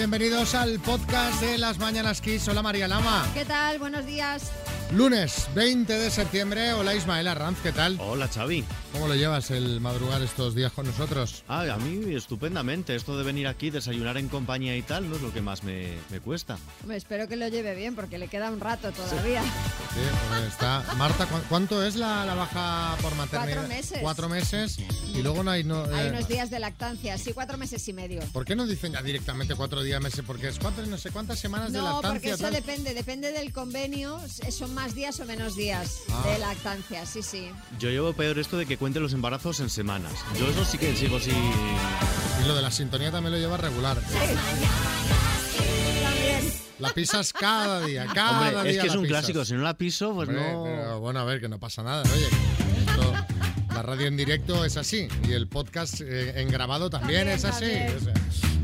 Bienvenidos al podcast de las Mañanas Kiss. Hola María Lama. ¿Qué tal? Buenos días. Lunes 20 de septiembre. Hola Ismael Arranz, ¿qué tal? Hola Xavi. ¿Cómo lo llevas el madrugar estos días con nosotros? Ah, a mí estupendamente. Esto de venir aquí, desayunar en compañía y tal, no es lo que más me, me cuesta. Hombre, espero que lo lleve bien porque le queda un rato todavía. Sí, porque está. Marta, ¿cu- ¿cuánto es la, la baja por maternidad? Cuatro meses. Cuatro meses. Y luego no hay. No, Hay eh, unos días de lactancia, sí, cuatro meses y medio. ¿Por qué no dicen ya directamente cuatro días, meses? Porque es cuatro, no sé cuántas semanas de No, porque lactancia. eso tal. depende, depende del convenio, son más días o menos días Ah. de lactancia, sí, sí. Yo llevo peor esto de que cuente los embarazos en semanas. Yo eso sí que sigo así. Y lo de la sintonía también lo lleva regular. También. La pisas cada día, cada Hombre, día. es que es un pisas. clásico. Si no la piso, pues Hombre, no. pero bueno, a ver, que no pasa nada. Oye, esto- la radio en directo es así y el podcast eh, en grabado también, También, es así. también. o sea.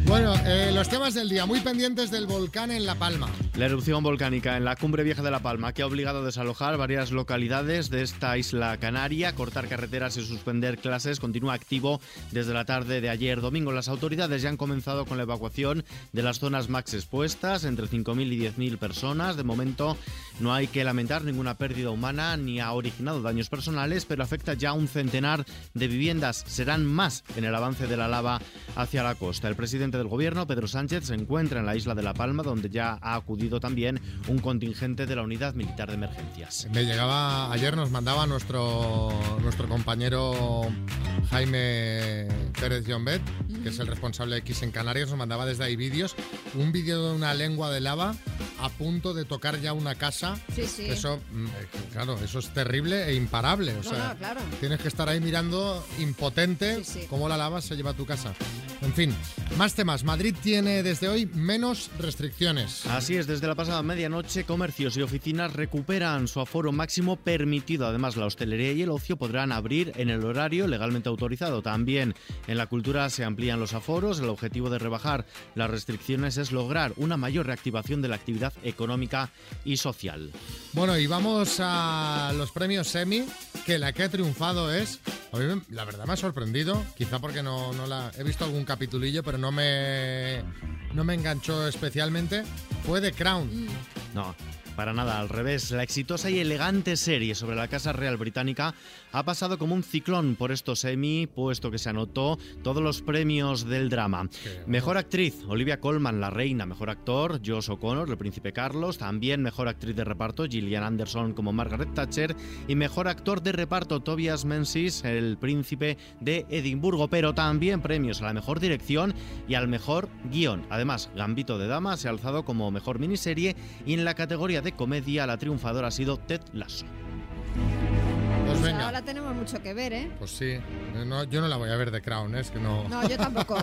Bueno, eh, los temas del día, muy pendientes del volcán en La Palma. La erupción volcánica en la cumbre vieja de La Palma que ha obligado a desalojar varias localidades de esta isla canaria, cortar carreteras y suspender clases continúa activo desde la tarde de ayer domingo. Las autoridades ya han comenzado con la evacuación de las zonas más expuestas, entre 5.000 y 10.000 personas. De momento no hay que lamentar ninguna pérdida humana ni ha originado daños personales, pero afecta ya a un centenar de viviendas. Serán más en el avance de la lava hacia la costa. El presidente del gobierno, Pedro Sánchez, se encuentra en la isla de La Palma, donde ya ha acudido también un contingente de la Unidad Militar de Emergencias. Me llegaba, ayer nos mandaba nuestro, nuestro compañero Jaime Pérez Jombet, que es el responsable de X en Canarias, nos mandaba desde ahí vídeos, un vídeo de una lengua de lava a punto de tocar ya una casa. Sí, sí. Eso, mm, eh, claro, eso es terrible e imparable. O No, sea, no, claro. tienes que estar ahí mirando impotente Sí, sí. cómo la lava se lleva a tu casa. En fin, más temas. Madrid tiene desde hoy menos restricciones. Así es, desde la pasada medianoche, comercios y oficinas recuperan su aforo máximo permitido. Además, la hostelería y el ocio podrán abrir en el horario legalmente autorizado. También en la cultura se amplían los aforos. El objetivo de rebajar las restricciones es lograr una mayor reactivación de la actividad económica y social. Bueno, y vamos a los premios Emmy, que la que ha triunfado es, la verdad me ha sorprendido, quizá porque no, no la he visto algún capitulillo, pero no me no me enganchó especialmente, fue The Crown. No, para nada, al revés. La exitosa y elegante serie sobre la Casa Real Británica ha pasado como un ciclón por estos Emmy, puesto que se anotó todos los premios del drama. Mejor actriz, Olivia Colman, la reina. Mejor actor, Josh O'Connor, el príncipe Carlos. También mejor actriz de reparto, Gillian Anderson como Margaret Thatcher. Y mejor actor de reparto, Tobias Menzies, el príncipe de Edimburgo. Pero también premios a la mejor dirección y al mejor guion. Además, Gambito de Dama se ha alzado como mejor miniserie y en la categoría de comedia la triunfadora ha sido Ted Lasso. Venga, ahora tenemos mucho que ver, ¿eh? pues sí, no, yo no la voy a ver The Crown, ¿eh? es que no, No, yo tampoco.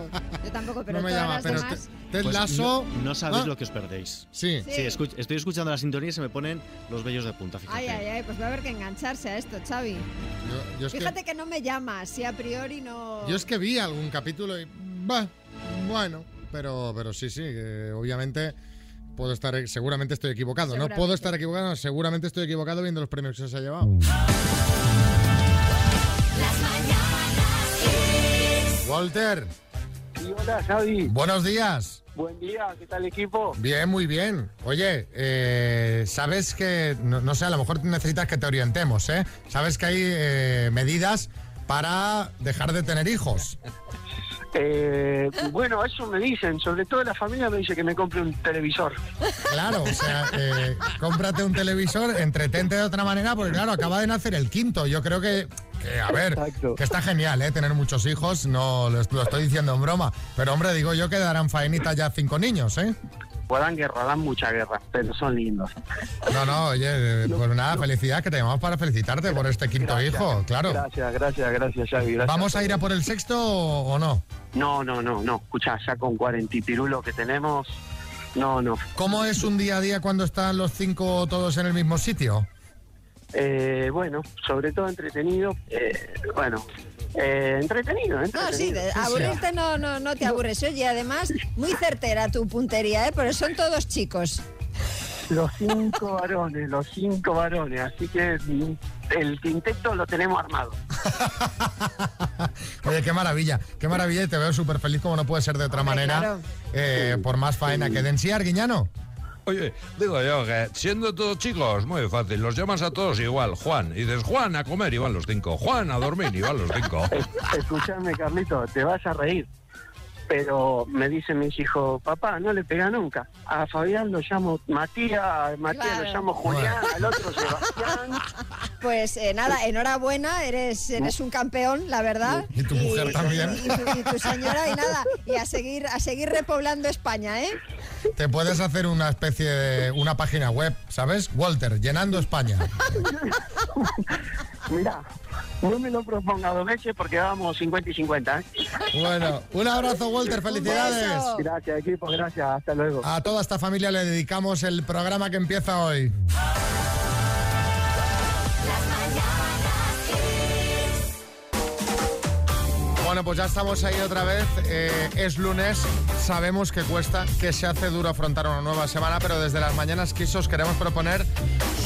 Yo tampoco, pero no me todas llama, las pero demás. Ted- Ted Pues Lasso... no, no sabéis Ah, lo que os perdéis. Sí, Sí. Sí, escuch- estoy escuchando la sintonía y se me ponen los vellos de punta, fíjate. Ay, ay, ay, pues va a haber que engancharse a esto, Xavi. yo, yo es que, Fíjate que no me llama, si a priori no... yo es que vi algún capítulo y... bah, bueno, pero, pero sí, sí, que obviamente... Puedo estar, seguramente estoy equivocado. No puedo estar equivocado, seguramente estoy equivocado viendo los premios que se ha llevado. Walter, Sí, hola Xavi, buenos días. buen día, ¿qué tal equipo? Bien, muy bien. Oye, eh, sabes que, no, no sé, a lo mejor necesitas que te orientemos, ¿eh? Sabes que hay eh, medidas para dejar de tener hijos. Eh, bueno, eso me dicen, sobre todo la familia me dice que me compre un televisor. Claro, o sea, eh, cómprate un televisor, entretente de otra manera, porque claro, acaba de nacer el quinto. Yo creo que, que, a ver, Exacto. que está genial, ¿eh? Tener muchos hijos, no lo, lo estoy diciendo en broma. Pero hombre, digo yo que darán faenitas ya cinco niños, ¿eh? Pues dan guerra, dan mucha guerra, pero son lindos. No, no, oye, eh, pues nada, felicidad, que te llamamos para felicitarte por este quinto Gracias, hijo, claro. Gracias, gracias, gracias Xavi. gracias. ¿Vamos a ir a por el sexto o o no? No, no, no, no, escucha, ya con cuarenta y pirulo que tenemos, no, no. ¿Cómo es un día a día cuando están los cinco todos en el mismo sitio? Eh, bueno, sobre todo entretenido, eh, bueno, eh, entretenido, No, entretenido. sí, de- aburrirte no, no, no te aburres. Oye, además, muy certera tu puntería, ¿eh? Pero son todos chicos. Los cinco varones, los cinco varones, así que el quinteto lo tenemos armado. Oye, qué maravilla, qué maravilla y te veo súper feliz como no puede ser de otra Hombre, manera, claro. eh, por más faena que den. Sí, Arguiñano. Oye, digo yo que siendo todos chicos, muy fácil, los llamas a todos igual, Juan. Y dices, Juan a comer y van los cinco, Juan a dormir y van los cinco. Escúchame, Carlito, te vas a reír. Pero me dicen mis hijos, papá, no le pega nunca. A Fabián lo llamo Matías, a Matías Claro. lo llamo Julián, al otro Sebastián. Pues eh, nada, enhorabuena, eres, eres un campeón, la verdad. Y tu mujer también. Y, tu, y tu señora, y nada, y a seguir, a seguir repoblando España, ¿eh? Te puedes hacer una especie de una página web, ¿sabes? Walter, llenando España. Mira, no me lo proponga dos veces porque vamos 50 y 50. ¿eh? Bueno, un abrazo, Walter, felicidades. Gracias, equipo, gracias. Hasta luego. A toda esta familia le dedicamos el programa que empieza hoy. Bueno, pues ya estamos ahí otra vez. Eh, es lunes, sabemos que cuesta, que se hace duro afrontar una nueva semana, pero desde las mañanas quisos queremos proponer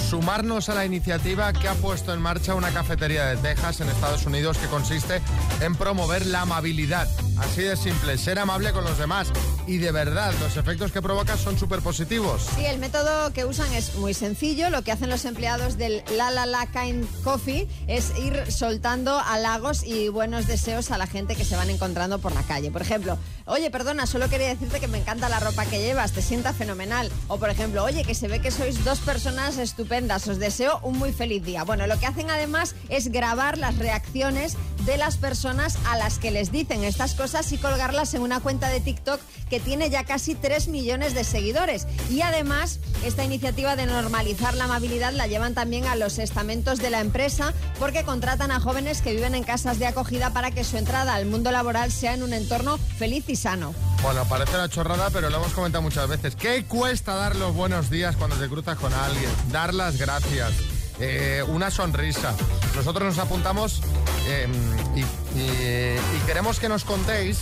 sumarnos a la iniciativa que ha puesto en marcha una cafetería de Texas en Estados Unidos que consiste en promover la amabilidad. Así de simple, ser amable con los demás. Y de verdad, los efectos que provoca son súper positivos. Sí, el método que usan es muy sencillo. Lo que hacen los empleados del La La La Kind Coffee es ir soltando halagos y buenos deseos a la gente que se van encontrando por la calle. Por ejemplo, oye, perdona, solo quería decirte que me encanta la ropa que llevas, te sienta fenomenal. O por ejemplo, oye, que se ve que sois dos personas estupendas, os deseo un muy feliz día. Bueno, lo que hacen además es grabar las reacciones de las personas a las que les dicen estas cosas y colgarlas en una cuenta de TikTok que tiene ya casi 3 millones de seguidores. Y además, esta iniciativa de normalizar la amabilidad la llevan también a los estamentos de la empresa porque contratan a jóvenes que viven en casas de acogida para que su entrada al mundo laboral sea en un entorno feliz y sano. Bueno, parece una chorrada, pero lo hemos comentado muchas veces. ¿Qué cuesta dar los buenos días cuando te cruzas con alguien? Dar las gracias. eh, una sonrisa. Nosotros nos apuntamos eh, y, queremos que nos contéis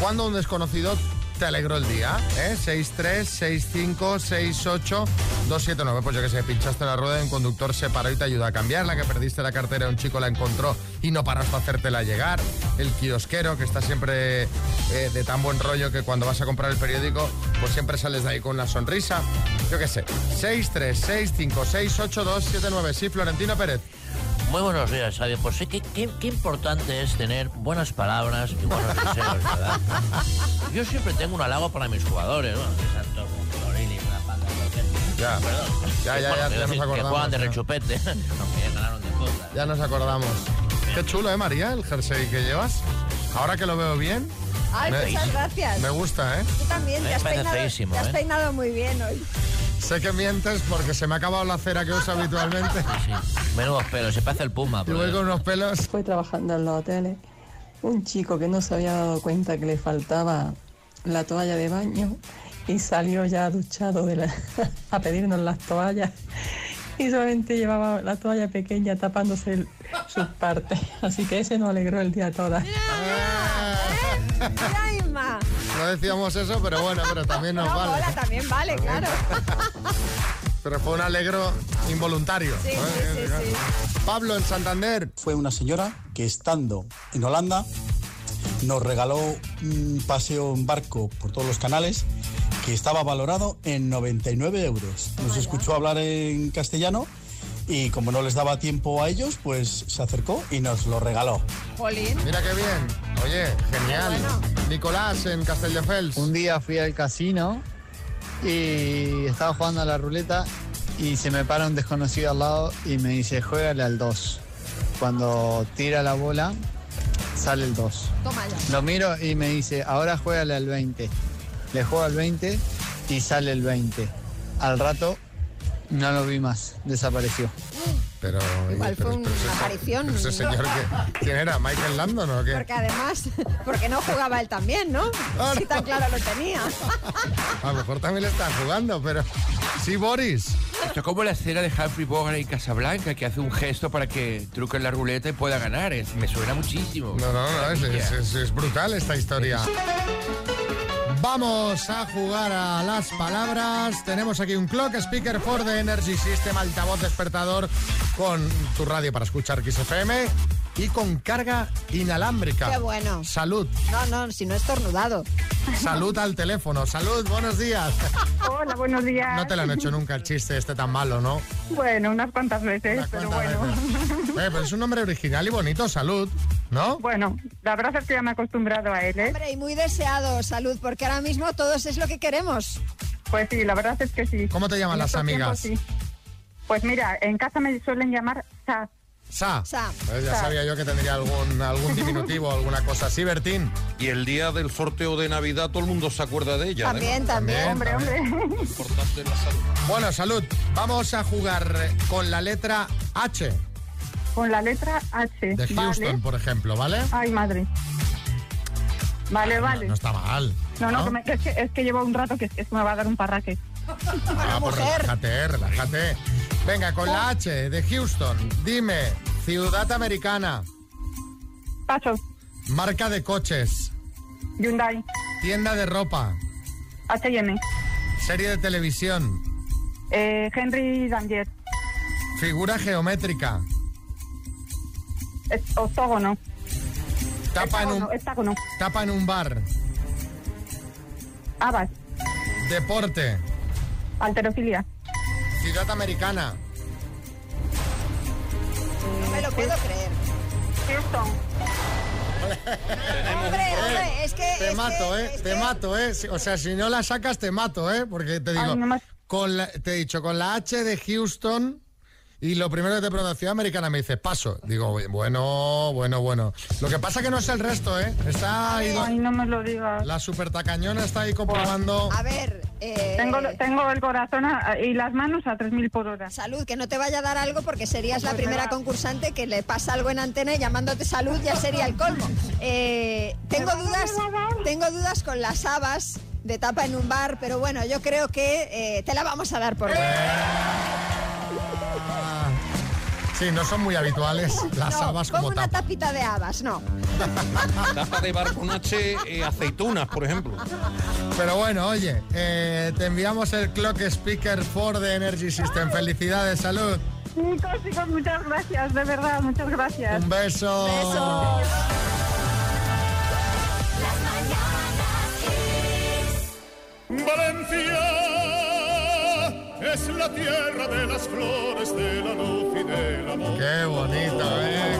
cuando un desconocido te alegró el día. ¿eh? 636568279. Pues yo que sé, pinchaste la rueda y un conductor se paró y te ayudó a cambiarla, que perdiste la cartera un chico la encontró y no paraste a hacértela llegar. El kiosquero, que está siempre eh, de tan buen rollo que cuando vas a comprar el periódico, pues siempre sales de ahí con una sonrisa. Yo qué sé. 636568279. Sí, Florentino Pérez. Muy buenos días, Xavi. Pues sí, qué, qué- qué importante es tener buenas palabras y buenos deseos, ¿verdad? Yo siempre tengo un halago para mis jugadores, Santos, panda, Ya. Perdón. Ya, ya, Bueno, ya, ya nos decir, Que acordamos, juegan de rechupete, aunque ya ganaron de cosas. Ya nos acordamos. Qué chulo, ¿eh, María? El jersey que llevas. Ahora que lo veo bien, Ay, Me- muchas gracias. me gusta, ¿eh? Tú también, te has, peinado, te has ¿eh? peinado muy bien hoy. Sé que mientes porque se me ha acabado la cera que uso habitualmente. Sí, menudos pelos, se parece el puma. Y pero- voy con unos pelos. Fue trabajando en los hoteles un chico que no se había dado cuenta que le faltaba la toalla de baño y salió ya duchado de la- a pedirnos las toallas y solamente llevaba la toalla pequeña tapándose el- sus partes. Así que ese nos alegró el día toda. Mira, Inma. No decíamos eso, pero bueno, pero también nos No, vale. mola, también vale, claro. Pero fue un alegro involuntario. Sí, sí, sí, sí. Pablo en Santander. fue una señora que estando en Holanda nos regaló un paseo en barco por todos los canales que estaba valorado en 99 euros. Nos escuchó hablar en castellano y como no les daba tiempo a ellos, pues se acercó y nos lo regaló. Jolín. Mira qué bien. Oye, genial. Bueno. Nicolás en Castelldefels. Un día fui al casino y estaba jugando a la ruleta y se me para un desconocido al lado y me dice, juégale al 2. Cuando tira la bola, sale el 2. Toma ya. Lo miro y me dice, ahora juégale al 20. Le juego al 20 y sale el 20. Al rato no lo vi más, desapareció. Pero, Igual pero- fue una aparición. pero ese señor que, ¿quién era? ¿Michael Landon o qué? Porque además, porque no jugaba él también, ¿no? Si no. tan claro lo tenía. A lo mejor también le está jugando, pero. Sí, Boris. Esto es como la escena de Humphrey Bogart en Casablanca, que hace un gesto para que truque en la ruleta y pueda ganar. Es- me suena muchísimo. No, no, no, es, es- es- es brutal esta historia. Vamos a jugar a las palabras. Tenemos aquí un clock speaker for the Energy System, altavoz despertador con tu radio para escuchar XFM. Y con carga inalámbrica. Qué bueno. Salud. No, no, si no es tornudado. Salud al teléfono. Salud, buenos días. Hola, buenos días. No te lo han hecho nunca el chiste este tan malo, ¿no? Bueno, unas cuantas veces, Unas pero cuantas bueno. veces. Oye, pero es un nombre original y bonito, salud, ¿no? Bueno, la verdad es que ya me he acostumbrado a él, ¿eh? Hombre, y muy deseado, salud, porque ahora mismo todos es lo que queremos. Pues sí, la verdad es que sí. ¿Cómo te llaman En las amigas? sí. Pues mira, en casa me suelen llamar Sa. Sa. Sa. Pues ya Sa. sabía yo que tendría algún, algún diminutivo, alguna cosa así, Bertín. Y el día del sorteo de Navidad todo el mundo se acuerda de ella. ¿eh? También, también. Hombre, hombre. Importante la salud. Bueno, salud. Vamos a jugar con la letra H Con la letra H. de Houston, Vale. por ejemplo, ¿vale? Ay, madre. Vale, vale. No está mal. No, no, que me- es, que, es que llevo un rato que, es que me va a dar un parraque. Ah, pues relájate, relájate. Venga, con la H de Houston, dime, ciudad americana, Paso, marca de coches, Hyundai, tienda de ropa, H&M, serie de televisión, eh, Henry Danger, figura geométrica, es- octógono, tapa en un, hexágono, tapa en un bar, Abbas, deporte, alterofilia, ciudad americana, No me lo puedo creer. Houston, Hombre, hombre, es que... Te es mato, que- ¿eh? es Te que- mato, ¿eh? O sea, si no la sacas, te mato, ¿eh? Porque te digo, Ay, no me- con la- te he dicho, con la H de Houston y lo primero que te pregunto, ciudad americana, me dice, paso. Digo, bueno, bueno, bueno. Lo que pasa que no es el resto, ¿eh? Está ahí, ay, no me lo digas. la super tacañona está ahí comprobando. A ver, eh, Tengo, tengo el corazón a- y las manos a 3.000 por hora. salud, que no te vaya a dar algo porque serías la primera concursante que le pasa algo en antena y llamándote salud ya sería el colmo. Eh, tengo ¿Me dudas, tengo dudas con las habas de tapa en un bar, pero bueno, yo creo que eh, te la vamos a dar por buena. Sí, no son muy habituales las No, habas como como una tapa. tapita de habas, no. Tapa de bar con H, eh, aceitunas, por ejemplo. Pero bueno, oye, eh, te enviamos el Clock Speaker 4 de Energy System. Felicidades, salud. Chicos, chicos, muchas gracias, de verdad, muchas gracias. Un beso. Besos. Valencia es la tierra de las flores, de la luz y del amor. Qué bonito, ¿eh?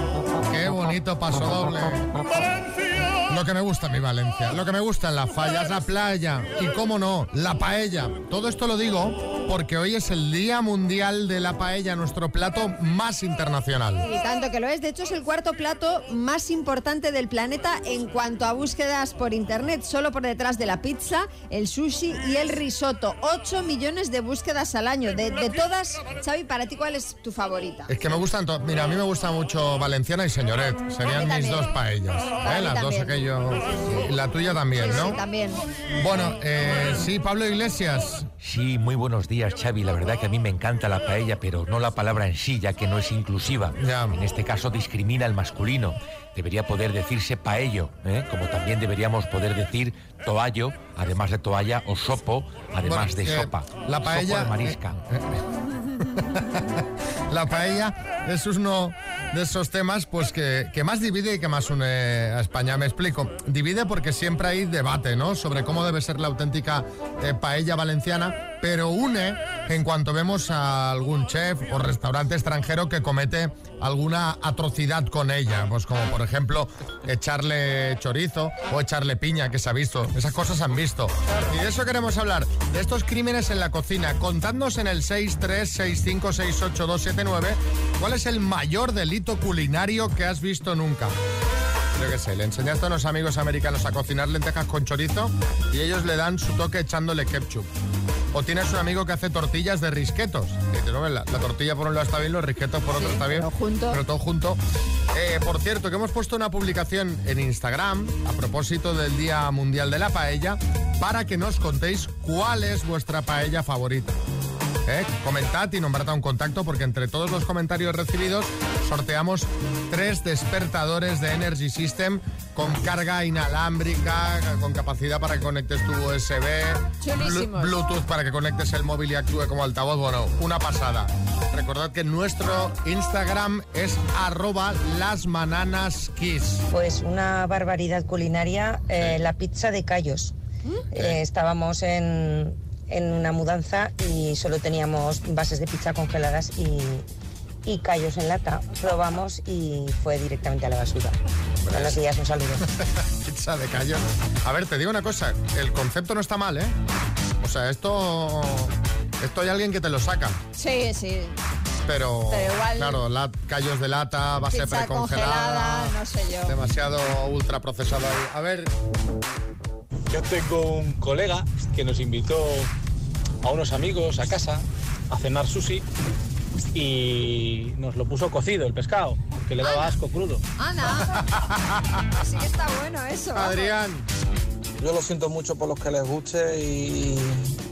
Qué bonito paso doble. Valencia, Lo que me gusta mi Valencia, lo que me gusta en las fallas, la playa y, cómo no, la paella. Todo esto lo digo porque hoy es el Día Mundial de la Paella, nuestro plato más internacional. Y tanto que lo es, de hecho es el cuarto plato más importante del planeta en cuanto a búsquedas por internet, solo por detrás de la pizza, el sushi y el risotto. 8 millones de búsquedas al año. De, de todas, Xavi, para ti, ¿cuál es tu favorita? Es que me gustan todas. Mira, a mí me gusta mucho Valenciana y Señoret. Serían mis dos paellas. ¿eh? Las dos aquello. La tuya también, Sí, ¿no? sí, también. Bueno, eh, sí, Pablo Iglesias. Sí, muy buenos días, Xavi. La verdad que a mí me encanta la paella, pero no la palabra en sí, ya que no es inclusiva. En este caso discrimina al masculino. Debería poder decirse paello, ¿eh? como también deberíamos poder decir toallo, además de toalla, o sopo, además Bueno, de eh, sopa. la Sopo paella- de marisca. La paella es uno de esos temas pues que, que más divide y que más une a España. Me explico. Divide porque siempre hay debate, ¿no? Sobre cómo debe ser la auténtica eh, paella valenciana, pero une en cuanto vemos a algún chef o restaurante extranjero que comete alguna atrocidad con ella, pues como por ejemplo echarle chorizo o echarle piña, que se ha visto. Esas cosas se han visto. Y de eso queremos hablar, de estos crímenes en la cocina. Contadnos en el 636568279 cuál es el mayor delito culinario que has visto nunca. Yo qué sé, le enseñaste a unos amigos americanos a cocinar lentejas con chorizo y ellos le dan su toque echándole ketchup. O tienes un amigo que hace tortillas de risquetos. Que no, la, la tortilla por un lado está bien, los risquetos por otro está bien. pero junto. Pero todo junto. Eh, por cierto, que hemos puesto una publicación en Instagram a propósito del Día Mundial de la Paella para que nos contéis cuál es vuestra paella favorita. ¿Eh? Comentad y nombrad a un contacto porque entre todos los comentarios recibidos sorteamos tres despertadores de Energy System con carga inalámbrica, con capacidad para que conectes tu USB, Chulísimos. Bluetooth para que conectes el móvil y actúe como altavoz. Bueno, una pasada. Recordad que nuestro Instagram es arroba lasmananaskiss. Pues una barbaridad culinaria, eh, la pizza de callos. Eh, estábamos en, en una mudanza y solo teníamos bases de pizza congeladas y, y callos en lata. Probamos y fue directamente a la basura. Buenos días, un saludo. Pizza de callo. A ver, te digo una cosa, el concepto no está mal, ¿eh? O sea, esto... Esto hay alguien que te lo saca, Sí, sí. pero... Pero igual- Claro, la- callos de lata, base precongelada... congelada, no sé yo. Demasiado ultra procesado ahí. A ver, Yo tengo un colega que nos invitó a unos amigos a casa a cenar sushi y nos lo puso cocido el pescado, que le daba asco crudo. Ana. sí que está bueno eso. vamos. Adrián. Yo lo siento mucho por los que les guste y,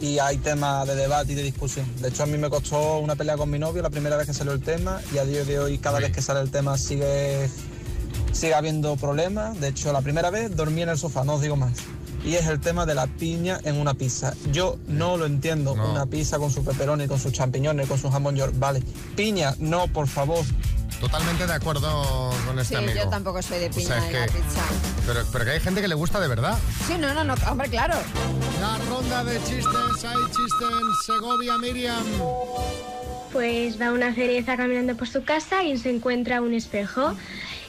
y hay temas de debate y de discusión. De hecho, a mí me costó una pelea con mi novio la primera vez que salió el tema y a día de hoy cada vez que sale el tema sigue, sigue habiendo problemas. De hecho, la primera vez dormí en el sofá, no os digo más. Y es el tema de la piña en una pizza. Yo no lo entiendo. Una pizza con su pepperoni, con sus champiñones, con su jamón york. Vale. Piña, no, por favor. totalmente de acuerdo con este Sí, amigo. yo tampoco soy de O piña sea, es en la pizza. Pero, pero que hay gente que le gusta de verdad. Sí, no, no, no, hombre, claro. La ronda de chistes, hay chiste en Segovia, Miriam. Pues va una cereza caminando por su casa y se encuentra un espejo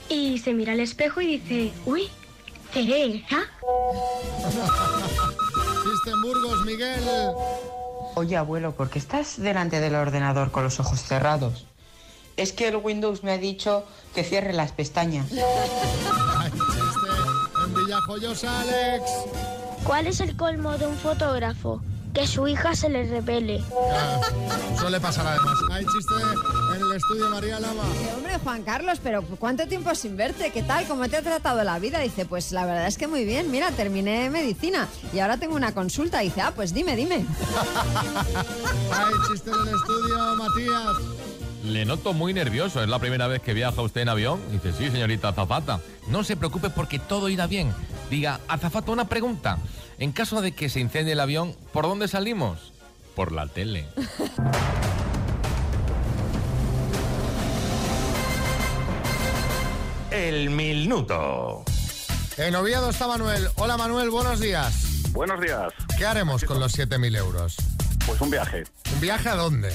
y se mira al espejo y dice, uy, en Burgos, Miguel. Oye, abuelo, ¿por qué estás delante del ordenador con los ojos cerrados? Es que el Windows me ha dicho que cierre las pestañas. Chiste en Villajoyosa, Alex. ¿Cuál es el colmo de un fotógrafo? Que su hija se le revele. Suele pasar además. Hay chiste en el estudio María Lama. Eh, Hombre, Juan Carlos, pero ¿cuánto tiempo sin verte? ¿Qué tal? ¿Cómo te ha tratado la vida? Dice, pues la verdad es que muy bien. Mira, terminé medicina y ahora tengo una consulta. Dice, ah, pues dime, dime. Hay chiste en el estudio Matías. Le noto muy nervioso. ¿Es la primera vez que viaja usted en avión? Dice, sí, señorita azafata. No se preocupe porque todo irá bien. Diga, azafata, una pregunta. En caso de que se incendie el avión, ¿por dónde salimos? Por la tele. El minuto. En Oviedo está Manuel. Hola Manuel, buenos días. Buenos días. ¿Qué haremos con los 7.000 euros? Pues un viaje ¿Un viaje a dónde?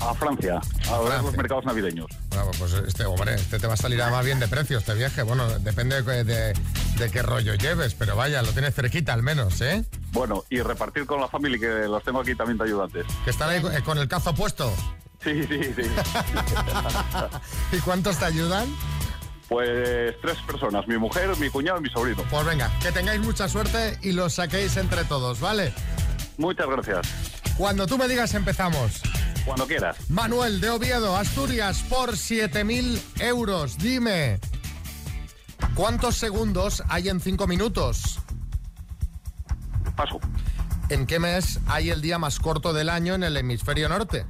a Francia, a ver los mercados navideños. Bueno, pues este, hombre, este te va a salir a más bien de precio este viaje. Bueno, depende de, de- de qué rollo lleves, pero vaya, lo tienes cerquita al menos, ¿eh? Bueno, y repartir con la familia, que los tengo aquí también de ayudantes. Que están ahí con- con el cazo puesto. Sí, sí, sí. ¿Y cuántos te ayudan? Pues tres personas, mi mujer, mi cuñado y mi sobrino. Pues venga, que tengáis mucha suerte y los saquéis entre todos, ¿vale? Muchas gracias. Cuando tú me digas empezamos. Cuando quieras. Manuel de Oviedo, Asturias, por 7.000 euros. Dime, ¿cuántos segundos hay en 5 minutos? Paso. ¿En qué mes hay el día más corto del año en el hemisferio norte?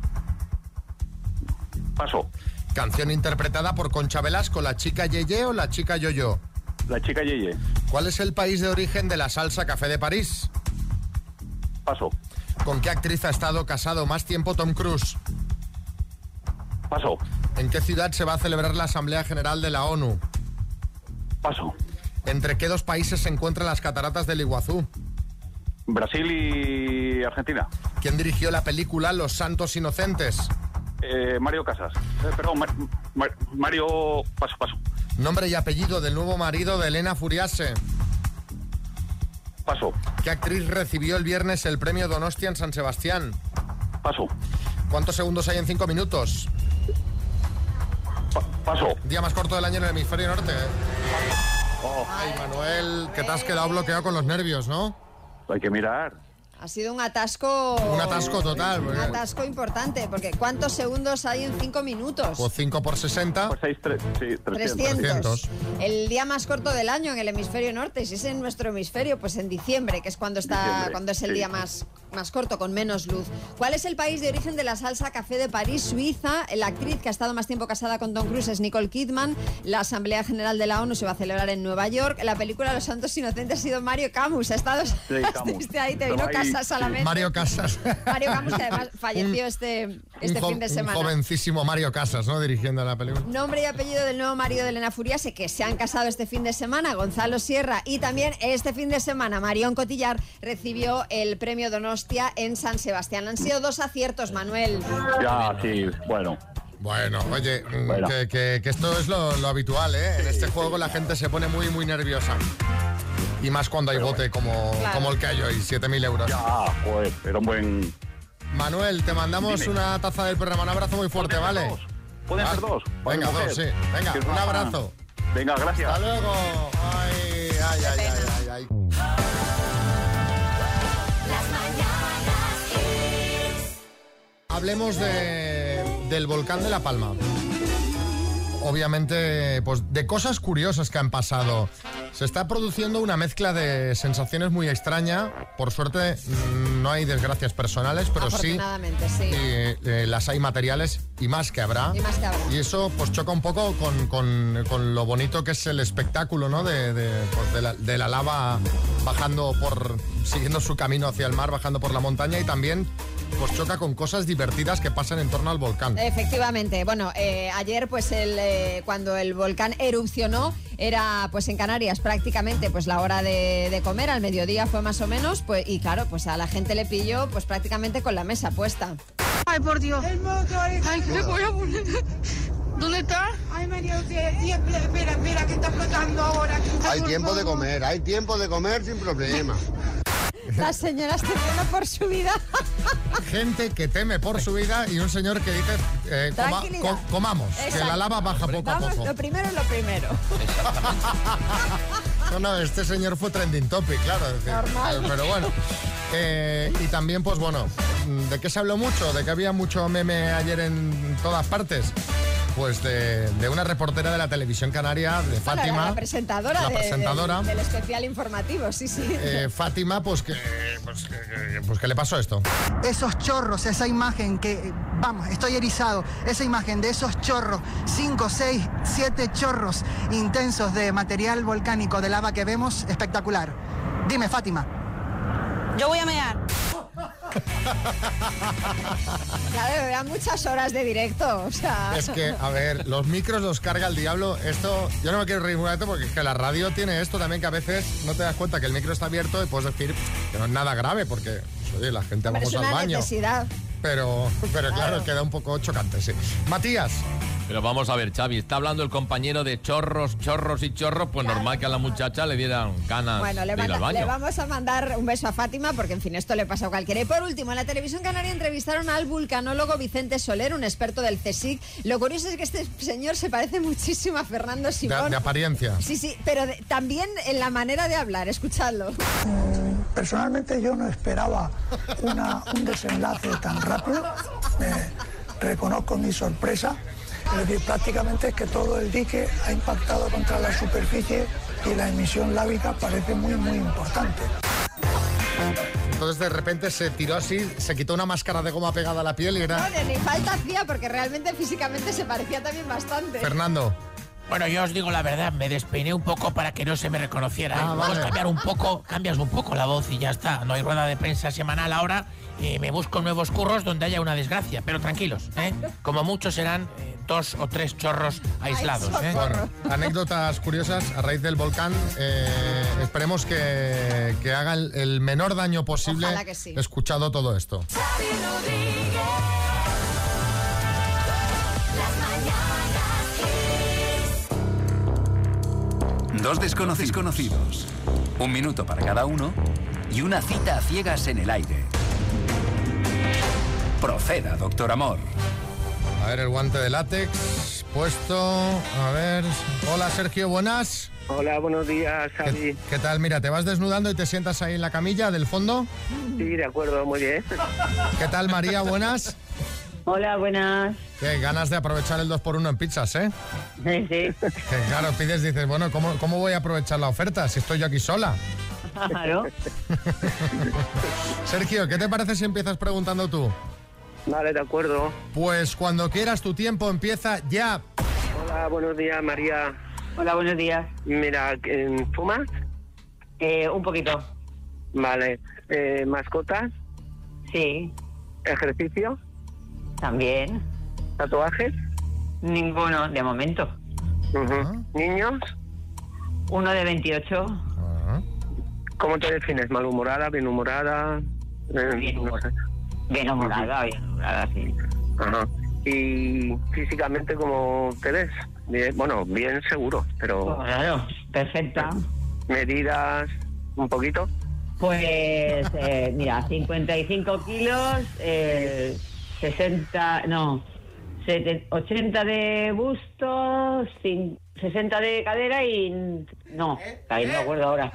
Paso. Canción interpretada por Concha Velasco, ¿la chica Yeye o la chica Yoyo? La chica Yeye. ¿Cuál es el país de origen de la salsa café de París? Paso. ¿Con qué actriz ha estado casado más tiempo Tom Cruise? Paso. ¿En qué ciudad se va a celebrar la Asamblea General de la ONU? Paso. ¿Entre qué dos países se encuentran las cataratas del Iguazú? Brasil y Argentina. ¿Quién dirigió la película Los Santos Inocentes? Eh, Mario Casas. Eh, perdón, Mar- Mar- Mario... Paso, paso. Nombre y apellido del nuevo marido de Elena Furiase. Paso. ¿Qué actriz recibió el viernes el premio Donostia en San Sebastián? Paso. ¿Cuántos segundos hay en cinco minutos? Paso. Día más corto del año en el hemisferio norte. Ay, Manuel, que te has quedado bloqueado con los nervios, ¿no? Hay que mirar. Ha sido un atasco. Un atasco total. Un porque- atasco importante, porque ¿cuántos segundos hay en cinco minutos? Pues 5 por 60. Pues seis, tres, sí, 300. 300. El día más corto del año en el hemisferio norte, si es en nuestro hemisferio, pues en diciembre, que es cuando está, Diciembre, cuando es el sí. día más, más corto, con menos luz. ¿Cuál es el país de origen de la salsa café de París, Suiza? La actriz que ha estado más tiempo casada con Tom Cruise es Nicole Kidman. La Asamblea General de la ONU se va a celebrar en Nueva York. La película Los Santos Inocentes ha sido Mario Camus. Ha estado Sí, Camus. ahí, te vino Casas a la sí. mente. Mario Casas. Mario Camus, que además falleció este, este un, fin de un semana. jovencísimo Mario Casas, ¿no? Dirigiendo la película. Nombre y apellido del nuevo marido de Elena Furiase, que se han casado este fin de semana, Gonzalo Sierra, y también este fin de semana Marión Cotillar recibió el premio Donostia en San Sebastián. Han sido dos aciertos, Manuel. Ya, sí, bueno. Bueno, oye, mm, Bueno. Que, que- que esto es lo, lo habitual, ¿eh? En este juego la gente se pone muy, muy nerviosa. Y más cuando hay bote como, Claro. como el que hay hoy, 7.000 euros. Ah, joder, era un buen... Manuel, te mandamos Dime. una taza del programa. Un abrazo muy fuerte, ¿vale? ¿Pueden Ah, ser dos? Venga, dos, sí. Venga, un abrazo. Venga, gracias. Hasta luego. Ay, ay, ay, ay, ay, ay. Hablemos de- del volcán de La Palma. Obviamente, pues de cosas curiosas que han pasado. Se está produciendo una mezcla de sensaciones muy extraña. Por suerte, mm, no hay desgracias personales, pero sí eh, eh, las hay materiales y más que habrá. Y más que habrá. Y eso pues choca un poco con, con- con lo bonito que es el espectáculo, ¿no? De, de, pues, de la, de la lava bajando por. siguiendo su camino hacia el mar, bajando por la montaña y también pues choca con cosas divertidas que pasan en torno al volcán. Efectivamente. Bueno, eh, ayer, pues el, eh, cuando el volcán erupcionó, era pues en Canarias prácticamente pues la hora de, de comer, al mediodía fue más o menos, pues, y claro, pues a la gente le pilló pues prácticamente con la mesa puesta. Ay, por Dios. Ay, ¿qué voy a poner? ¿Dónde está? Ay, María, espera, espera, espera, que está flotando ahora. Hay tiempo de comer, hay tiempo de comer sin problema. Las señoras temiendo por su vida. Gente que teme por su vida y un señor que dice eh, coma- comamos, que la lava baja poco a poco. lo primero es lo primero. No, no, este señor fue trending topic, claro. decir, Normal. eh, Pero bueno. Eh, y también, pues bueno, ¿de qué se habló mucho? ¿De que había mucho meme ayer en todas partes? Pues de, de una reportera de la televisión canaria, de Fátima. La, la presentadora, La de- presentadora. del- del especial informativo, sí, sí. Eh, Fátima, pues que, pues, que- pues que le pasó esto. Esos chorros, esa imagen que, vamos, estoy erizado, esa imagen de esos chorros, 5, 6, 7 chorros intensos de material volcánico de lava que vemos, espectacular. Dime, Fátima. Yo voy a mear. Claro, eran muchas horas de directo, o sea... Es que, a ver, los micros los carga el diablo. Esto, yo no me quiero reír un porque es que la radio tiene esto también que a veces no te das cuenta que el micro está abierto y puedes decir que no es nada grave porque, pues, oye, la gente vamos al baño. necesidad. Pero, pero claro, Claro. queda un poco chocante, sí. Matías. Pero vamos a ver, Xavi, está hablando el compañero de chorros, chorros y chorros, pues normal que a la muchacha le dieran ganas Bueno, le, de ir manda- al le baño. vamos a mandar un beso a Fátima porque, en fin, esto le pasa a cualquiera. Y por último, en la televisión canaria entrevistaron al vulcanólogo Vicente Soler, un experto del CSIC. Lo curioso es que este señor se parece muchísimo a Fernando De, Simón. de apariencia. Sí, sí, pero de- también en la manera de hablar, escuchadlo. Personalmente yo no esperaba una- un desenlace tan rápido. Me reconozco mi sorpresa. Es decir, prácticamente es que todo el dique ha impactado contra la superficie y la emisión lábica parece muy, muy importante. Entonces de repente se tiró así, se quitó una máscara de goma pegada a la piel y No, era ni falta hacía porque realmente físicamente se parecía también bastante. Fernando. Bueno, yo os digo la verdad, me despeiné un poco para que no se me reconociera. Ah, Puedes vale. cambiar un poco, cambias un poco la voz y ya está. No hay rueda de prensa semanal ahora. eh, me busco nuevos curros donde haya una desgracia, pero tranquilos, ¿eh? Como muchos serán eh, dos o tres chorros aislados, ¿eh? Bueno, anécdotas curiosas a raíz del volcán. Eh, esperemos que, que haga el, el menor daño posible Ojalá que sí. escuchado todo esto. Dos desconocidos conocidos. Un minuto para cada uno y una cita a ciegas en el aire. Proceda, doctor Amor. A ver, el guante de látex puesto. A ver. Hola, Sergio, buenas. Hola, buenos días, Xavi. ¿Qué tal? Mira, te vas desnudando y te sientas ahí en la camilla del fondo. Sí, de acuerdo, muy bien. ¿Qué tal, María? Buenas. Hola, buenas. Qué ganas de aprovechar el 2x1 en pizzas, ¿eh? Sí, sí. Que claro, pides, dices, bueno, ¿cómo, ¿cómo voy a aprovechar la oferta si estoy yo aquí sola? Claro. Sergio, ¿qué te parece si empiezas preguntando tú? Vale, de acuerdo. Pues cuando quieras tu tiempo empieza ya. Hola, buenos días, María. Hola, buenos días. Mira, eh, ¿fumas? Eh, un poquito. Vale. Eh, ¿Mascotas? Sí. ¿Ejercicio? También. ¿Tatuajes? Ninguno, de momento. Ujú. ¿Niños? Uno de 28. ¿Cómo te defines? ¿Malhumorada, bienhumorada? Eh, Bien no sé. Bien humorada, bien humorada, sí. Ajá. ¿Y físicamente cómo te ves? Bien, bueno, bien seguro, pero... Claro, perfecta. ¿Medidas un poquito? Pues, eh, mira, 55 kilos, eh, 60, no, sete- 80 de busto, cin- 60 de cadera y... No, ahí no me acuerdo ahora.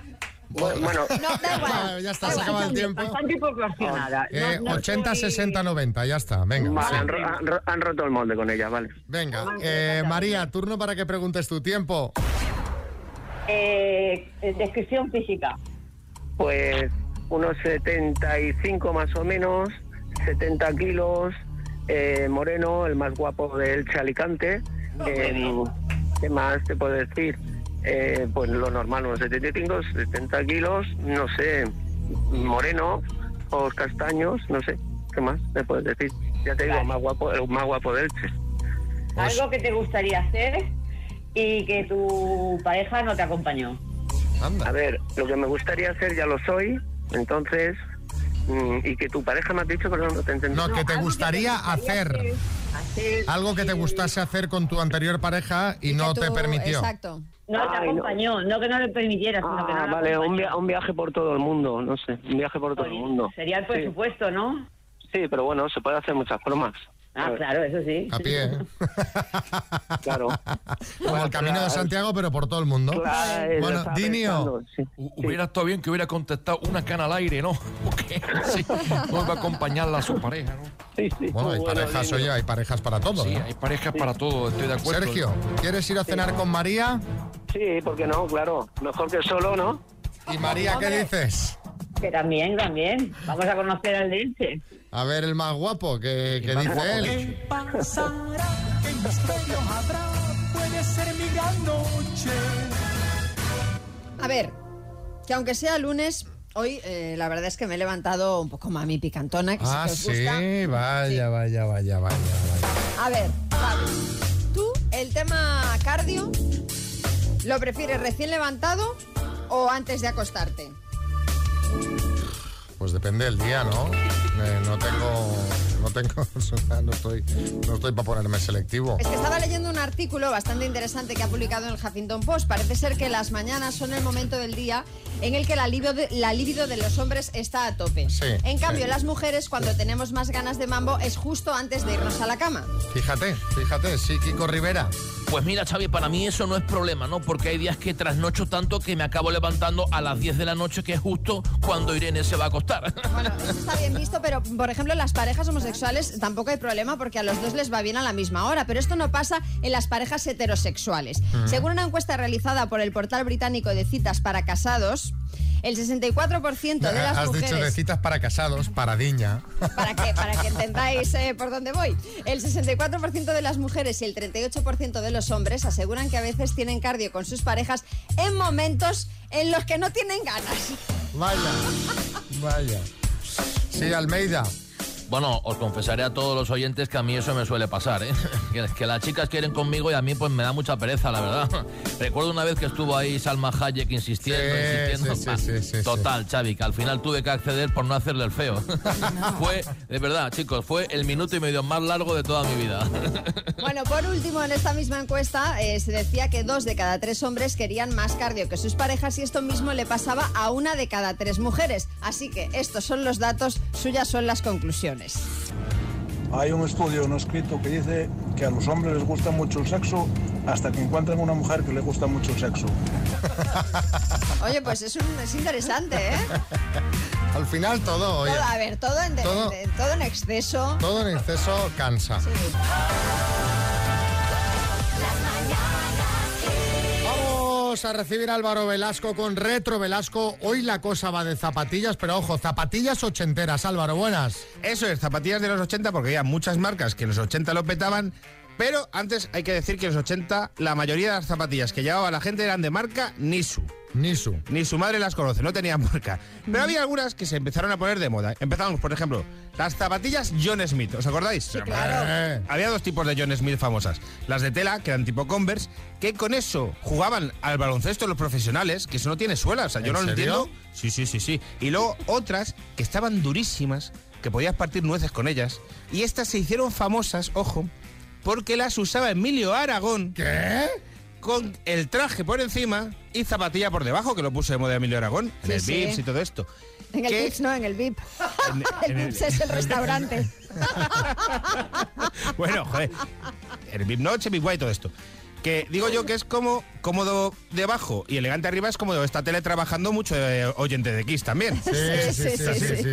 Bueno, Ah, ya está, se acaba el tiempo. Bastante proporcionada. Eh, No- no 80, soy- 60, 90, ya está, venga. Vale, sí. han, ro- han ro- han roto el molde con ella, vale. Venga, eh, María, turno para que preguntes tu tiempo. Eh, eh, descripción física. Pues unos 75 más o menos, 70 kilos, eh, moreno, el más guapo del Chalicante. Eh, ¿Qué más te puedo decir? Eh, pues lo normal, unos 75, 70 kilos, no sé, moreno, ojos castaños, no sé, ¿qué más me puedes decir? Ya te digo, más guapo, el más guapo del Che. Algo que te gustaría hacer y que tu pareja no te acompañó. A ver, lo que me gustaría hacer ya lo soy, entonces, y que tu pareja me has dicho, perdón, no te entendí. No, que te gustaría hacer. Hacer- Algo que te gustase hacer con tu anterior pareja y, no te permitió. Exacto. No te Ay, acompañó, no. que no le permitiera, sino que no Ah, vale, un, via- un viaje por todo el mundo, no sé, un viaje por todo el mundo. Sería el Sí. presupuesto, ¿no? Sí, pero bueno, se puede hacer muchas formas. Ah, claro, eso sí. A pie, ¿eh? Claro. Como el camino de Santiago, pero por todo el mundo. Claro, bueno, Dinio. Hubiera estado bien que hubiera contestado una cana al aire, ¿no? Porque sí, no iba a acompañarla a su pareja, ¿no? Sí, sí. Bueno, hay parejas, oye, hay parejas para todo. Sí, ¿no? hay parejas para todo, estoy de acuerdo. Sergio, ¿quieres ir a cenar con María? Sí, ¿por qué no? Claro, mejor que solo, ¿no? ¿Y María qué dices? Que también, también. Vamos a conocer al de Elche. A ver, el más guapo, ¿qué, qué dice él? pasará? ¿Qué misterio habrá? Puede ser mi gran noche. A ver, que aunque sea lunes, hoy eh, la verdad es que me he levantado un poco mami picantona, que sí Ah, que os sí, gusta. vaya, vaya, vaya, vaya, vaya. A ver, Javi, tú el tema cardio, ¿lo prefieres recién levantado o antes de acostarte? Pues depende del día, ¿no? Eh, no tengo, no tengo, o sea, no estoy, no estoy para ponerme selectivo. Es que estaba leyendo un artículo bastante interesante que ha publicado en el Huffington Post. Parece ser que las mañanas son el momento del día en el que la libido de, la libido de los hombres está a tope. Sí, en cambio, sí. las mujeres, cuando tenemos más ganas de mambo, es justo antes de irnos a la cama. Fíjate, fíjate, sí, Kiko Rivera. Pues mira, Xavi, para mí eso no es problema, ¿no? Porque hay días que trasnocho tanto que me acabo levantando a las 10 de la noche, que es justo cuando Irene se va a acostar. Bueno, eso está bien visto, pero por ejemplo, en las parejas tampoco hay problema porque a los dos les va bien a la misma hora. Pero esto no pasa en las parejas heterosexuales. Mm. Según una encuesta realizada por el portal británico de citas para casados, el 64% de las Has mujeres. dicho de citas para casados, para diña. para que, para que entendáis eh, por dónde voy. El 64% de las mujeres y el 38% de los hombres aseguran que a veces tienen cardio con sus parejas en momentos en los que no tienen ganas. Vaya, vaya. Sí, Almeida. Bueno, os confesaré a todos los oyentes que a mí eso me suele pasar, ¿eh? Que, que las chicas quieren conmigo y a mí pues me da mucha pereza, la verdad. Recuerdo una vez que estuvo ahí Salma Hayek insistiendo, Sí, insistiendo. sí, sí, Bah, sí, sí, sí. Total, Xavi, que al final tuve que acceder por no hacerle el feo. fue, de verdad, chicos, fue el minuto y medio más largo de toda mi vida. Bueno, por último, en esta misma encuesta eh, se decía que dos de cada tres hombres querían más cardio que sus parejas y esto mismo le pasaba a una de cada tres mujeres. Así que estos son los datos, suyas son las conclusiones. Hay un estudio no escrito que dice que a los hombres les gusta mucho el sexo hasta que encuentran una mujer que le gusta mucho el sexo. Oye, pues es, un- es interesante, ¿eh? Al final todo, oye. Todo- a ver, todo en, Todo- de- todo en exceso. Todo en exceso cansa. A recibir Álvaro Velasco con Retro Velasco. Hoy la cosa va de zapatillas, pero ojo, zapatillas ochenteras. Álvaro, buenas. Eso es, zapatillas de los 80, porque había muchas marcas que en los 80 lo petaban. Pero antes hay que decir que en los 80 la mayoría de las zapatillas que llevaba la gente eran de marca Nisu. Nisu. Ni su madre las conoce, no tenían marca. Pero había algunas que se empezaron a poner de moda. Empezamos, por ejemplo, las zapatillas John Smith. ¿Os acordáis? Sí, claro. Había dos tipos de John Smith famosas. Las de tela, que eran tipo Converse, que con eso jugaban al baloncesto los profesionales, que eso no tiene suela. O sea, yo ¿En no lo entiendo. Sí, sí, sí, sí. Y luego otras que estaban durísimas, que podías partir nueces con ellas. Y estas se hicieron famosas, ojo, porque las usaba Emilio Aragón. ¿Qué? Con el traje por encima y zapatilla por debajo, que lo puso de moda Emilio Aragón, en Sí, el sí. Vips y todo esto. En el. Vips, no, en el VIP. el en el- Vips es el restaurante. Bueno, joder. El Big Noche, Big White, todo esto. Que digo yo que es como cómodo debajo y elegante arriba, es como esta tele trabajando mucho de oyente de Kiss también. Sí, sí, sí, sí, sí, sí,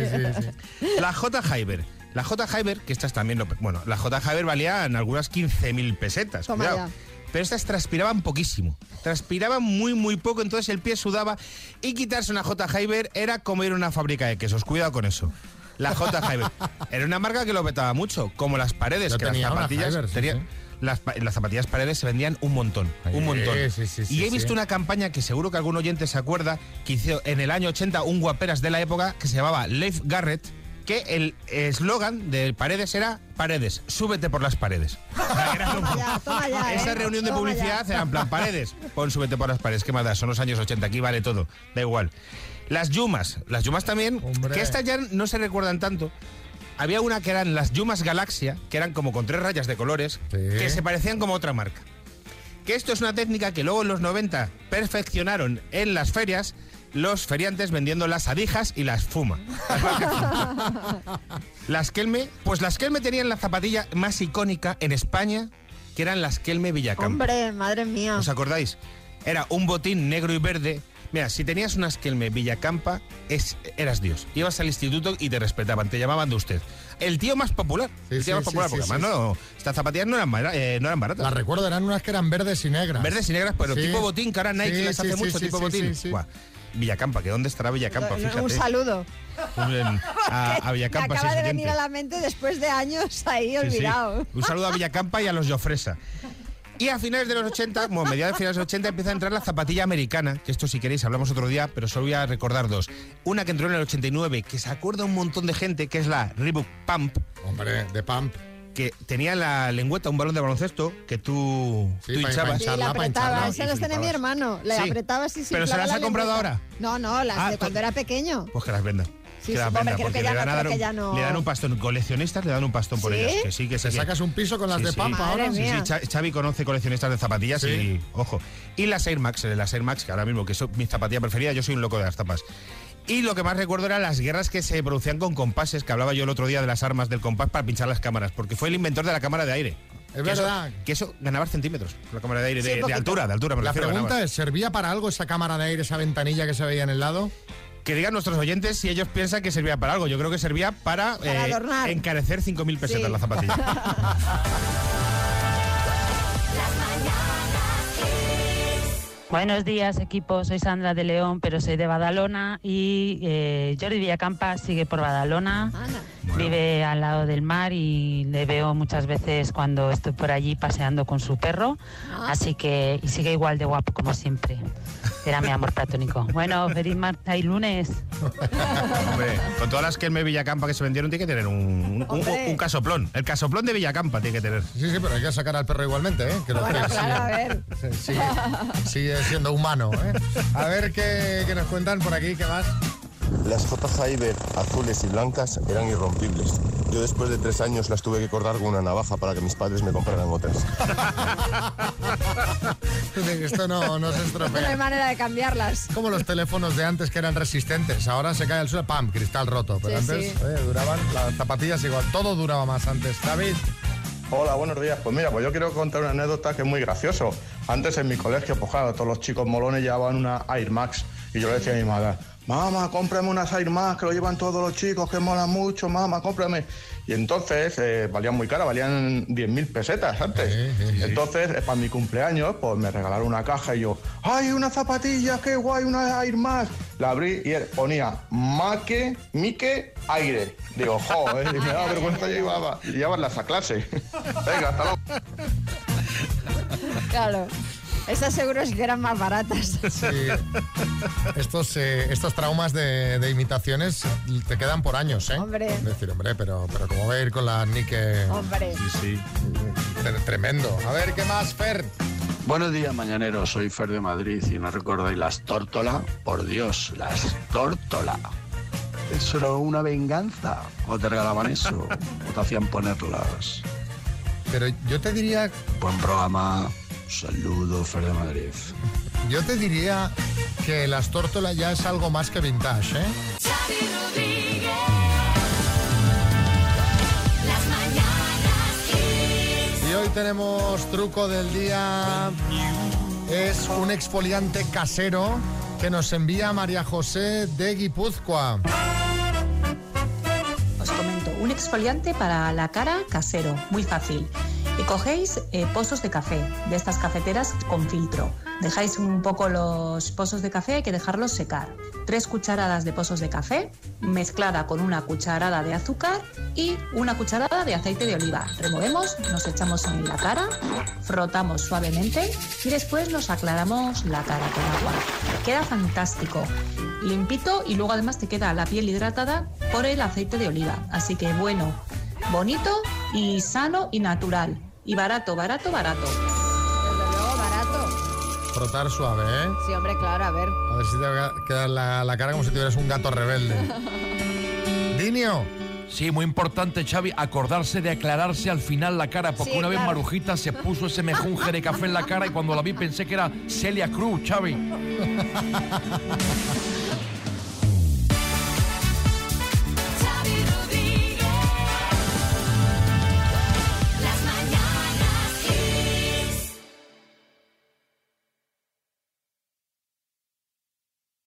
sí. La J. Hyber. La J. Hyber, que estas también lo... Bueno, la J. Hyber valían algunas 15.000 pesetas. Toma cuidado. ya. Pero estas transpiraban poquísimo. Transpiraban muy, muy poco, entonces el pie sudaba y quitarse una J. Hyber era como ir a una fábrica de quesos. Cuidado con eso. La J. Hyber. Era una marca que lo petaba mucho, como las paredes, Yo que las tenía zapatillas... Hyber, sí, tenía- sí. Las, pa- las zapatillas paredes se vendían un montón, un montón. sí, y he visto una campaña que seguro que algún oyente se acuerda, que hizo en el año 80 un guaperas de la época que se llamaba Leif Garrett, que el eslogan de Paredes era Paredes, súbete por las paredes. Toma ya, toma ya, ¿eh? Esa reunión de publicidad ya. era en plan Paredes, pon súbete por las paredes, ¿qué más da? Son los años 80, aquí vale todo, da igual. Las Yumas, las Yumas también, Hombre. que estas ya no se recuerdan tanto. Había una que eran las Yumas Galaxia, que eran como con tres rayas de colores, que se parecían como otra marca. Que esto es una técnica que luego en los 90 perfeccionaron en las ferias los feriantes vendiendo las adijas y las fuma. Las Kelme, pues las Kelme tenían la zapatilla más icónica en España, que eran las Kelme Villacampa. Hombre, madre mía. ¿Os acordáis? Era un botín negro y verde. Mira, si tenías unas Kelme Villacampa, es, eras Dios. Ibas al instituto y te respetaban, te llamaban de usted. El tío más popular. el tío sí, más popular, sí, porque sí, además no, estas zapatillas no eran, eh, no eran baratas. Las recuerdo, eran unas que eran verdes y negras. Verdes y negras, pero Sí. tipo botín, que ahora Nike sí, hace sí, mucho, sí, tipo sí, botín. sí, sí. Buah. Villacampa, ¿que dónde estará Villacampa? Fíjate. Un saludo. Un- a, a Me Villacampa, acaba sí, de venir a la mente después de años ahí Sí, sí. olvidado. Un saludo a Villacampa y a los Jofresa. Y a finales de los 80, bueno, mediados de finales de los 80 empieza a entrar la zapatilla americana, que esto si queréis hablamos otro día, pero solo voy a recordar dos. Una que entró en el 89, que se acuerda un montón de gente, que es la Reebok Pump. Hombre, de Pump. Que tenía en la lengüeta un balón de baloncesto que tú, Sí, tú hinchabas. Sí, la apretaba, esa las tenía mi hermano. Le Sí. apretabas y se ¿Pero se las la ha comprado ahora? No, no, las Ah, de cuando era pequeño. Pues que las venda. Sí, que sí, las hombre, venda, creo porque que ya le no, a creo dar que un, ya no. le dan un pastón. Coleccionistas le dan un pastón por ellas. Que sí, que sí. ¿Te que- sacas un piso con las Sí, de sí. Pampa ahora? Sí, sí, Xavi conoce coleccionistas de zapatillas Sí. y, ojo. Y las Air Max, las Air Max, que ahora mismo, que son mi zapatilla preferida, yo soy un loco de las tapas. Y lo que más recuerdo eran las guerras que se producían con compases, que hablaba yo el otro día de las armas del compás para pinchar las cámaras, porque fue el inventor de la cámara de aire. Es Que eso- verdad. que eso ganabas centímetros, la cámara de aire, Sí, de, altura, de altura. me La refiero, pregunta ganabas. es, ¿servía para algo esa cámara de aire, esa ventanilla que se veía en el lado? Que digan nuestros oyentes si ellos piensan que servía para algo. Yo creo que servía para, Para adornar. encarecer 5.000 pesetas Sí. la zapatilla. Buenos días, equipo. Soy Sandra de León, pero soy de Badalona y eh, Jordi Villacampa sigue por Badalona. Vive al lado del mar y le veo muchas veces cuando estoy por allí paseando con su perro. Así que y sigue igual de guapo como siempre. Era mi amor platónico. Bueno, feliz martes y lunes. Hombre, con todas las que en Villacampa que se vendieron, tiene que tener un, un, un- Hombre. un casoplón. El casoplón de Villacampa tiene que tener. Sí, sí, pero hay que sacar al perro igualmente, ¿eh? Que lo Bueno, que claro, a ver. sigue, sigue- sigue siendo humano, ¿eh? A ver qué, qué nos cuentan por aquí, ¿qué más? Las J. Hyber azules y blancas eran irrompibles. Yo después de tres años las tuve que cortar con una navaja para que mis padres me compraran otras. Esto no, no se No hay estropea. manera de cambiarlas. Como los teléfonos de antes que eran resistentes. Ahora se cae al suelo, ¡pam! Cristal roto. Pero Sí, antes sí. oye, duraban las zapatillas igual. Todo duraba más antes. David. Hola, buenos días. Pues mira, pues yo quiero contar una anécdota que es muy gracioso. Antes en mi colegio, pues claro, todos los chicos molones llevaban una Air Max y yo le decía a mi madre, mamá, cómprame unas Air Max que lo llevan todos los chicos, que molan mucho, mamá, cómprame. Y entonces eh, valían muy cara, valían 10.000 pesetas antes. Entonces, eh, para mi cumpleaños, pues me regalaron una caja y yo, ¡ay, una zapatilla, qué guay, una Air Max! La abrí y él ponía Make, Mike, Aire. Digo, joder, y me daba vergüenza llevaba, llevarlas a clase. Venga, hasta luego. Claro. Esas seguro es que eran más baratas. Sí. Estos, eh, estos traumas de, de imitaciones te quedan por años, ¿eh? Hombre. Es decir, hombre, pero, pero ¿cómo voy a ir con la Nike? Hombre. Sí, sí. Tre- Tremendo. A ver, ¿qué más, Fer? Buenos días, mañaneros. Soy Fer de Madrid y no recordáis las tórtola. Por Dios, las tórtola. Eso era una venganza. O te regalaban eso, o te hacían ponerlas. Pero yo te diría, Buen programa. Saludo, Fer de Madrid. yo te diría que las tórtolas ya es algo más que vintage, ¿eh? Y hoy tenemos truco del día. Es un exfoliante casero que nos envía María José de Guipúzcoa. Os comento, un exfoliante para la cara casero, muy fácil. Y cogéis eh, pozos de café, de estas cafeteras con filtro. Dejáis un poco los pozos de café, hay que dejarlos secar. Tres cucharadas de pozos de café, mezclada con una cucharada de azúcar y una cucharada de aceite de oliva. Removemos, nos echamos en la cara, frotamos suavemente y después nos aclaramos la cara con agua. Queda fantástico, limpito y luego además te queda la piel hidratada por el aceite de oliva. Así que bueno, bonito y sano y natural. Y barato, barato, barato. Desde luego, barato. Frotar suave, ¿eh? Sí, hombre, claro, a ver. A ver si te va a quedar la, la cara como si tuvieras un gato rebelde. Dinio. Sí, muy importante, Xavi, acordarse de aclararse al final la cara, porque Sí, una vez. Marujita se puso ese mejunje de café en la cara y cuando la vi pensé que era Celia Cruz, Xavi.